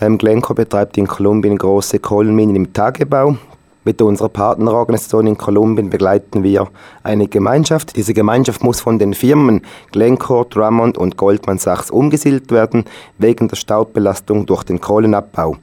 Ähm, Glencore betreibt in Kolumbien große Kohlenminen im Tagebau. Mit unserer Partnerorganisation in Kolumbien begleiten wir eine Gemeinschaft. Diese Gemeinschaft muss von den Firmen Glencore, Drummond und Goldman Sachs umgesiedelt werden, wegen der Staubbelastung durch den Kohlenabbau.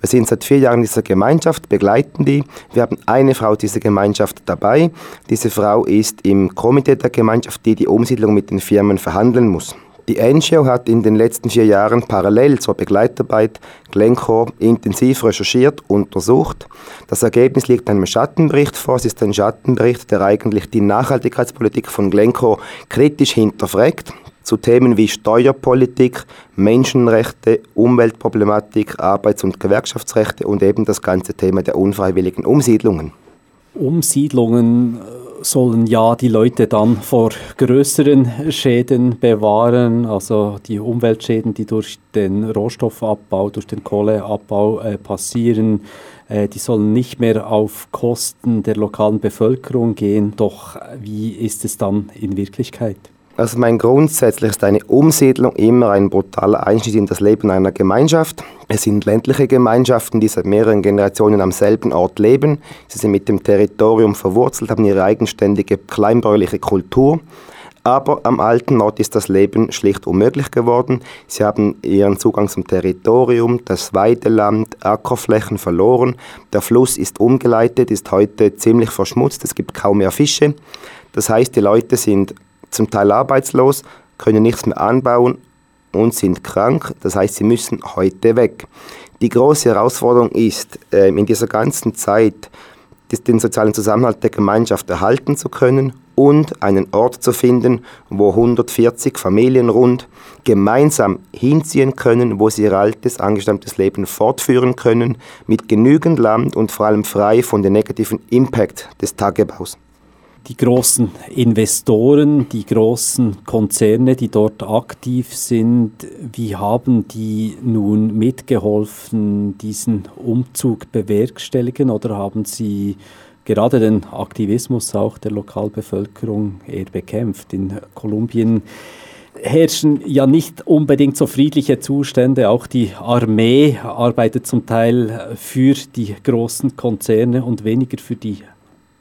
Wir sind seit vier Jahren in dieser Gemeinschaft, begleiten die. Wir haben eine Frau dieser Gemeinschaft dabei. Diese Frau ist im Komitee der Gemeinschaft, die die Umsiedlung mit den Firmen verhandeln muss. Die NGO hat in den letzten vier Jahren parallel zur Begleitarbeit Glencore intensiv recherchiert, untersucht. Das Ergebnis liegt einem Schattenbericht vor. Es ist ein Schattenbericht, der eigentlich die Nachhaltigkeitspolitik von Glencore kritisch hinterfragt zu Themen wie Steuerpolitik, Menschenrechte, Umweltproblematik, Arbeits- und Gewerkschaftsrechte und eben das ganze Thema der unfreiwilligen Umsiedlungen. Umsiedlungen sollen ja die Leute dann vor größeren Schäden bewahren, also die Umweltschäden, die durch den Rohstoffabbau, durch den Kohleabbau äh, passieren, äh, die sollen nicht mehr auf Kosten der lokalen Bevölkerung gehen. Doch wie ist es dann in Wirklichkeit? Also mein grundsätzlich ist eine Umsiedlung immer ein brutaler Einschnitt in das Leben einer Gemeinschaft. Es sind ländliche Gemeinschaften, die seit mehreren Generationen am selben Ort leben. Sie sind mit dem Territorium verwurzelt, haben ihre eigenständige kleinbäuerliche Kultur. Aber am alten Ort ist das Leben schlicht unmöglich geworden. Sie haben ihren Zugang zum Territorium, das Weideland, Ackerflächen verloren. Der Fluss ist umgeleitet, ist heute ziemlich verschmutzt, es gibt kaum mehr Fische. Das heißt, die Leute sind zum Teil arbeitslos, können nichts mehr anbauen und sind krank. Das heißt, sie müssen heute weg. Die große Herausforderung ist, ähm, in dieser ganzen Zeit den sozialen Zusammenhalt der Gemeinschaft erhalten zu können und einen Ort zu finden, wo 140 Familien rund gemeinsam hinziehen können, wo sie ihr altes, angestammtes Leben fortführen können, mit genügend Land und vor allem frei von dem negativen Impact des Tagebaus die großen Investoren, die großen Konzerne, die dort aktiv sind, wie haben die nun mitgeholfen, diesen Umzug bewerkstelligen oder haben sie gerade den Aktivismus auch der Lokalbevölkerung eher bekämpft? In Kolumbien herrschen ja nicht unbedingt so friedliche Zustände. Auch die Armee arbeitet zum Teil für die großen Konzerne und weniger für die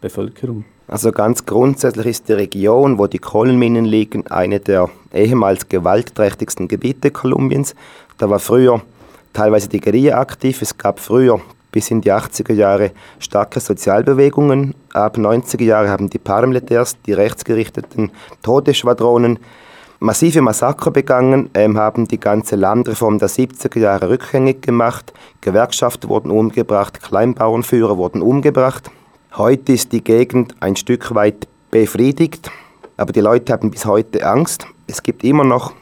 Bevölkerung. Also ganz grundsätzlich ist die Region, wo die Kohlenminen liegen, eine der ehemals gewaltträchtigsten Gebiete Kolumbiens. Da war früher teilweise die Guerilla aktiv. Es gab früher bis in die 80er Jahre starke Sozialbewegungen. Ab 90er Jahre haben die Paramilitärs, die rechtsgerichteten Todesschwadronen, massive Massaker begangen, ähm, haben die ganze Landreform der 70er Jahre rückgängig gemacht. Gewerkschaften wurden umgebracht, Kleinbauernführer wurden umgebracht. Heute ist die Gegend ein Stück weit befriedigt, aber die Leute haben bis heute Angst. Es gibt immer noch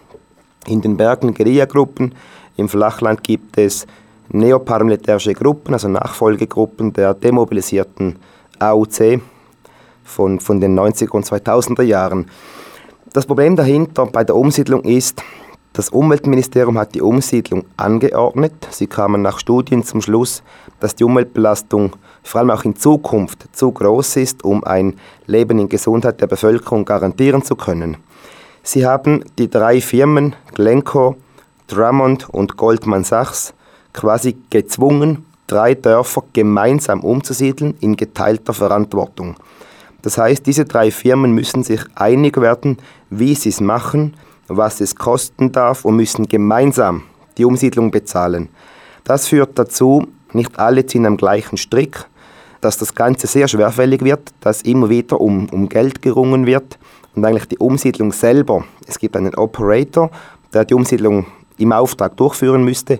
in den Bergen Guerillagruppen, im Flachland gibt es neoparamilitärische Gruppen, also Nachfolgegruppen der demobilisierten AUC von, von den 90er und 2000er Jahren. Das Problem dahinter bei der Umsiedlung ist, das Umweltministerium hat die Umsiedlung angeordnet. Sie kamen nach Studien zum Schluss, dass die Umweltbelastung vor allem auch in Zukunft zu groß ist, um ein Leben in Gesundheit der Bevölkerung garantieren zu können. Sie haben die drei Firmen Glencore, Drummond und Goldman Sachs quasi gezwungen, drei Dörfer gemeinsam umzusiedeln in geteilter Verantwortung. Das heißt, diese drei Firmen müssen sich einig werden, wie sie es machen was es kosten darf und müssen gemeinsam die Umsiedlung bezahlen. Das führt dazu, nicht alle ziehen am gleichen Strick, dass das Ganze sehr schwerfällig wird, dass immer wieder um, um Geld gerungen wird und eigentlich die Umsiedlung selber, es gibt einen Operator, der die Umsiedlung im Auftrag durchführen müsste,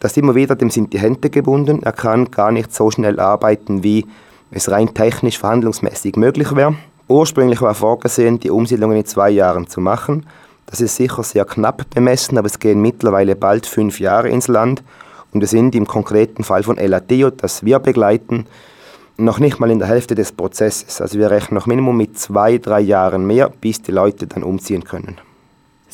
dass immer wieder dem sind die Hände gebunden, er kann gar nicht so schnell arbeiten, wie es rein technisch verhandlungsmäßig möglich wäre. Ursprünglich war vorgesehen, die Umsiedlung in zwei Jahren zu machen. Das ist sicher sehr knapp bemessen, aber es gehen mittlerweile bald fünf Jahre ins Land und wir sind im konkreten Fall von Eladio, das wir begleiten, noch nicht mal in der Hälfte des Prozesses. Also wir rechnen noch Minimum mit zwei, drei Jahren mehr, bis die Leute dann umziehen können.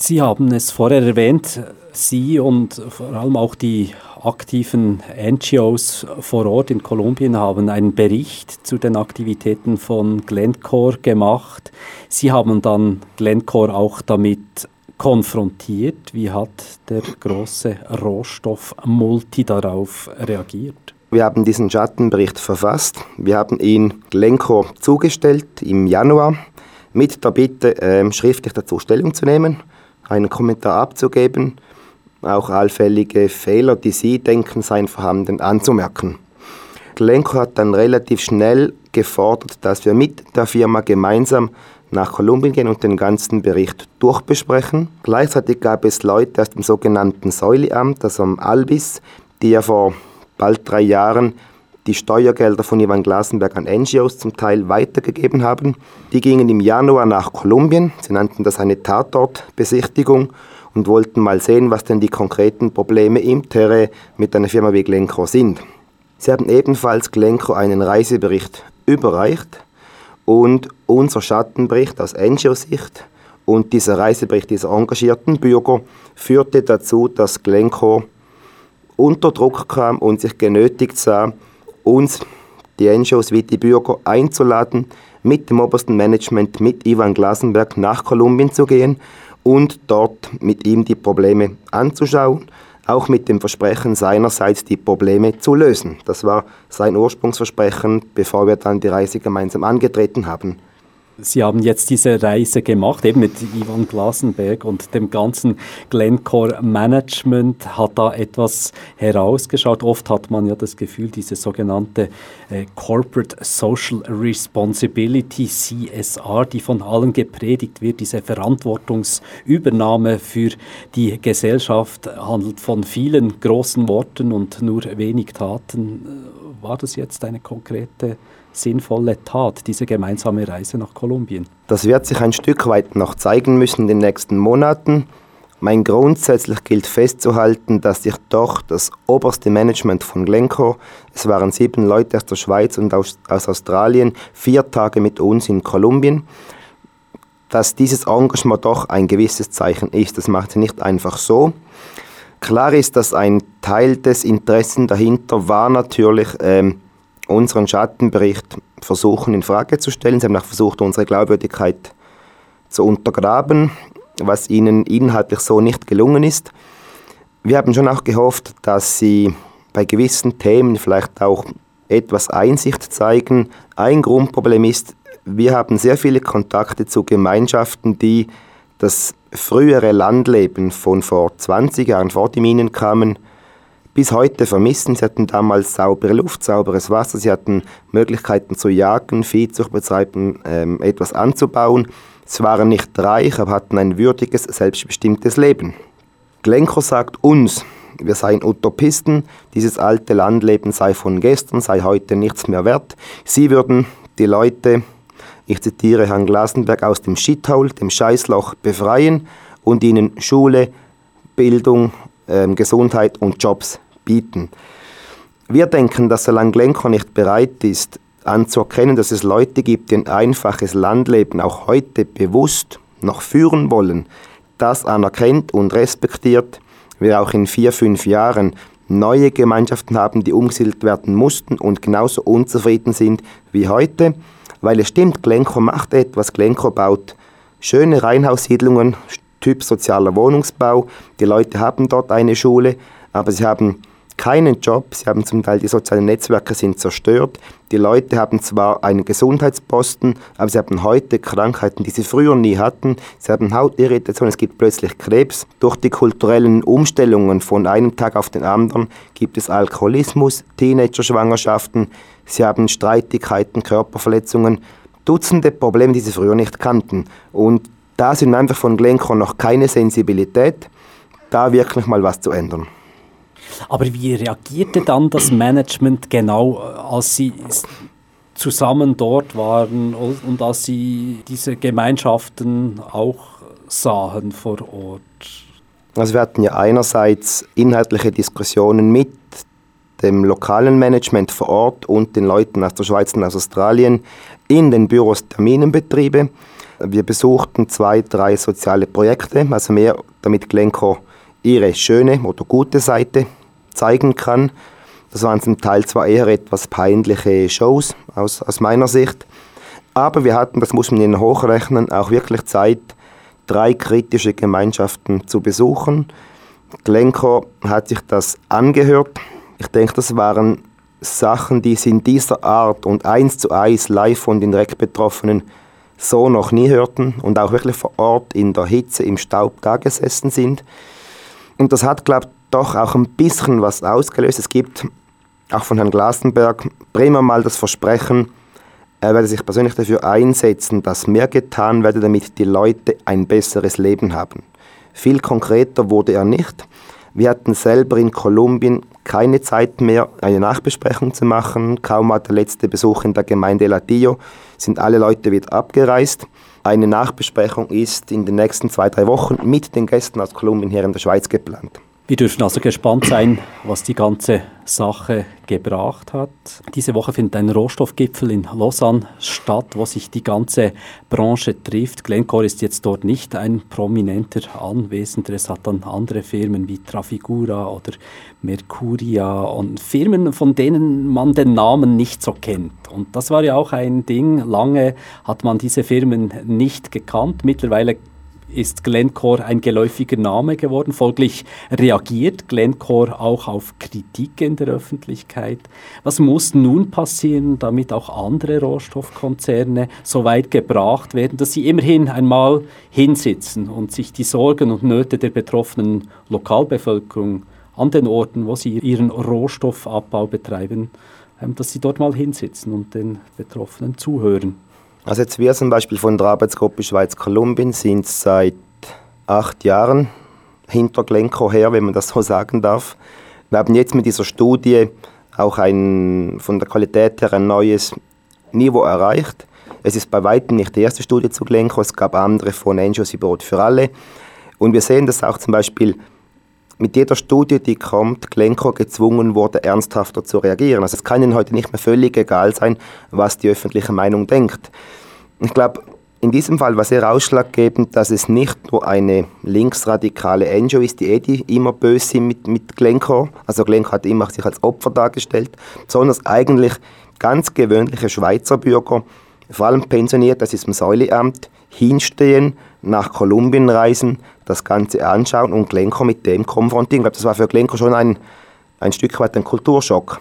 Sie haben es vorher erwähnt, Sie und vor allem auch die aktiven NGOs vor Ort in Kolumbien haben einen Bericht zu den Aktivitäten von Glencore gemacht. Sie haben dann Glencore auch damit konfrontiert. Wie hat der große Rohstoffmulti darauf reagiert? Wir haben diesen Schattenbericht verfasst. Wir haben ihn Glencore zugestellt im Januar mit der Bitte, äh, schriftlich dazu Stellung zu nehmen, einen Kommentar abzugeben, auch allfällige Fehler, die Sie denken, seien vorhanden, anzumerken. Glencore hat dann relativ schnell gefordert, dass wir mit der Firma gemeinsam nach Kolumbien gehen und den ganzen Bericht durchbesprechen. Gleichzeitig gab es Leute aus dem sogenannten Säuleamt, also am Albis, die ja vor bald drei Jahren die Steuergelder von Ivan Glasenberg an NGOs zum Teil weitergegeben haben. Die gingen im Januar nach Kolumbien, sie nannten das eine Tatortbesichtigung und wollten mal sehen, was denn die konkreten Probleme im Terrain mit einer Firma wie Glencore sind. Sie haben ebenfalls Glencore einen Reisebericht überreicht und unser Schattenbericht aus NGO-Sicht und dieser Reisebericht dieser engagierten Bürger führte dazu, dass Glencore unter Druck kam und sich genötigt sah, uns, die NGOs wie die Bürger, einzuladen, mit dem obersten Management, mit Ivan Glasenberg nach Kolumbien zu gehen und dort mit ihm die Probleme anzuschauen, auch mit dem Versprechen seinerseits die Probleme zu lösen. Das war sein Ursprungsversprechen, bevor wir dann die Reise gemeinsam angetreten haben. Sie haben jetzt diese Reise gemacht, eben mit Ivan Glasenberg und dem ganzen Glencore Management. Hat da etwas herausgeschaut? Oft hat man ja das Gefühl, diese sogenannte äh, Corporate Social Responsibility, CSR, die von allen gepredigt wird, diese Verantwortungsübernahme für die Gesellschaft, handelt von vielen großen Worten und nur wenig Taten. War das jetzt eine konkrete sinnvolle Tat, diese gemeinsame Reise nach Kolumbien? Das wird sich ein Stück weit noch zeigen müssen in den nächsten Monaten. Mein grundsätzlich gilt festzuhalten, dass sich doch das oberste Management von Glencore, es waren sieben Leute aus der Schweiz und aus, aus Australien, vier Tage mit uns in Kolumbien, dass dieses Engagement doch ein gewisses Zeichen ist. Das macht sie nicht einfach so. Klar ist, dass ein Teil des Interessen dahinter war natürlich, ähm, unseren Schattenbericht versuchen in Frage zu stellen. Sie haben auch versucht, unsere Glaubwürdigkeit zu untergraben, was ihnen inhaltlich so nicht gelungen ist. Wir haben schon auch gehofft, dass sie bei gewissen Themen vielleicht auch etwas Einsicht zeigen. Ein Grundproblem ist, wir haben sehr viele Kontakte zu Gemeinschaften, die das frühere Landleben von vor 20 Jahren vor die Minen kamen, bis heute vermissen. Sie hatten damals saubere Luft, sauberes Wasser, sie hatten Möglichkeiten zu jagen, Vieh zu betreiben, ähm, etwas anzubauen. Sie waren nicht reich, aber hatten ein würdiges, selbstbestimmtes Leben. Glenko sagt uns, wir seien Utopisten, dieses alte Landleben sei von gestern, sei heute nichts mehr wert. Sie würden die Leute, ich zitiere Herrn Glasenberg, aus dem Shithole, dem Scheißloch befreien und ihnen Schule, Bildung, ähm, Gesundheit und Jobs bieten. Wir denken, dass solange Glencore nicht bereit ist, anzuerkennen, dass es Leute gibt, die ein einfaches Landleben auch heute bewusst noch führen wollen, das anerkennt und respektiert, wir auch in vier, fünf Jahren neue Gemeinschaften haben, die umgesiedelt werden mussten und genauso unzufrieden sind wie heute, weil es stimmt, Glencore macht etwas, Glencore baut schöne Reihenhaussiedlungen, Typ sozialer Wohnungsbau, die Leute haben dort eine Schule, aber sie haben keinen Job, sie haben zum Teil die sozialen Netzwerke sind zerstört. Die Leute haben zwar einen Gesundheitsposten, aber sie haben heute Krankheiten, die sie früher nie hatten. Sie haben Hautirritation, es gibt plötzlich Krebs. Durch die kulturellen Umstellungen von einem Tag auf den anderen gibt es Alkoholismus, Teenager-Schwangerschaften, sie haben Streitigkeiten, Körperverletzungen, Dutzende Probleme, die sie früher nicht kannten. Und da sind einfach von Glencore noch keine Sensibilität, da wirklich mal was zu ändern. Aber wie reagierte dann das Management genau, als Sie zusammen dort waren und als Sie diese Gemeinschaften auch sahen vor Ort? Also wir hatten ja einerseits inhaltliche Diskussionen mit dem lokalen Management vor Ort und den Leuten aus der Schweiz und aus Australien in den Büros der Minenbetriebe. Wir besuchten zwei, drei soziale Projekte, also mehr damit Glencore ihre schöne oder gute Seite zeigen kann. Das waren zum Teil zwar eher etwas peinliche Shows aus, aus meiner Sicht, aber wir hatten, das muss man ihnen hochrechnen, auch wirklich Zeit, drei kritische Gemeinschaften zu besuchen. Glencoe hat sich das angehört. Ich denke, das waren Sachen, die sie in dieser Art und eins zu eins live von den direkt Betroffenen so noch nie hörten und auch wirklich vor Ort in der Hitze, im Staub da gesessen sind. Und das hat, glaube ich, doch auch ein bisschen was ausgelöst. Es gibt auch von Herrn Glasenberg Bremer mal das Versprechen, er werde sich persönlich dafür einsetzen, dass mehr getan werde, damit die Leute ein besseres Leben haben. Viel konkreter wurde er nicht. Wir hatten selber in Kolumbien keine Zeit mehr, eine Nachbesprechung zu machen. Kaum war der letzte Besuch in der Gemeinde Latillo, sind alle Leute wieder abgereist. Eine Nachbesprechung ist in den nächsten zwei, drei Wochen mit den Gästen aus Kolumbien hier in der Schweiz geplant. Wir dürfen also gespannt sein, was die ganze Sache gebracht hat. Diese Woche findet ein Rohstoffgipfel in Lausanne statt, wo sich die ganze Branche trifft. Glencore ist jetzt dort nicht ein prominenter Anwesender. Es hat dann andere Firmen wie Trafigura oder Mercuria und Firmen, von denen man den Namen nicht so kennt. Und das war ja auch ein Ding. Lange hat man diese Firmen nicht gekannt. Mittlerweile ist Glencore ein geläufiger Name geworden. Folglich reagiert Glencore auch auf Kritik in der Öffentlichkeit. Was muss nun passieren, damit auch andere Rohstoffkonzerne so weit gebracht werden, dass sie immerhin einmal hinsitzen und sich die Sorgen und Nöte der betroffenen Lokalbevölkerung an den Orten, wo sie ihren Rohstoffabbau betreiben, ähm, dass sie dort mal hinsitzen und den Betroffenen zuhören? Also jetzt wir zum Beispiel von der Arbeitsgruppe Schweiz-Kolumbien sind seit acht Jahren hinter Glencoe her, wenn man das so sagen darf. Wir haben jetzt mit dieser Studie auch ein, von der Qualität her ein neues Niveau erreicht. Es ist bei weitem nicht die erste Studie zu Glencoe, es gab andere von NGOs wie Brot für alle. Und wir sehen das auch zum Beispiel mit jeder Studie, die kommt, Glencoe gezwungen wurde, ernsthafter zu reagieren. Also es kann Ihnen heute nicht mehr völlig egal sein, was die öffentliche Meinung denkt. Ich glaube, in diesem Fall war sehr ausschlaggebend, dass es nicht nur eine linksradikale NGO ist, die eh die immer böse sind mit, mit Glencoe, also Glencoe hat immer sich als Opfer dargestellt, sondern eigentlich ganz gewöhnliche Schweizer Bürger, vor allem pensioniert, das ist im Säuleamt, hinstehen, nach Kolumbien reisen, das Ganze anschauen und Glencoe mit dem konfrontieren. Ich glaube, das war für Glencoe schon ein, ein Stück weit ein Kulturschock.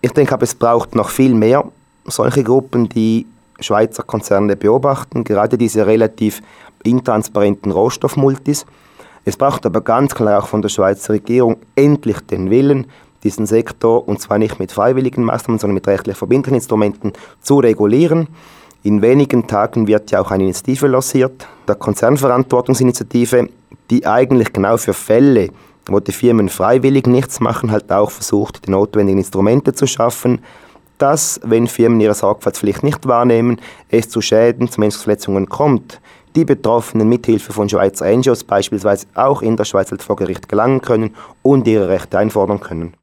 Ich denke aber, es braucht noch viel mehr solche Gruppen, die Schweizer Konzerne beobachten, gerade diese relativ intransparenten Rohstoffmultis. Es braucht aber ganz klar auch von der Schweizer Regierung endlich den Willen, diesen Sektor, und zwar nicht mit freiwilligen Maßnahmen, sondern mit rechtlich verbindlichen Instrumenten, zu regulieren. In wenigen Tagen wird ja auch eine Initiative lanciert, der Konzernverantwortungsinitiative, die eigentlich genau für Fälle, wo die Firmen freiwillig nichts machen, halt auch versucht, die notwendigen Instrumente zu schaffen, dass, wenn Firmen ihre Sorgfaltspflicht nicht wahrnehmen, es zu Schäden, zu Menschenverletzungen kommt, die Betroffenen mithilfe von Schweizer NGOs beispielsweise auch in der Schweiz vor Gericht gelangen können und ihre Rechte einfordern können.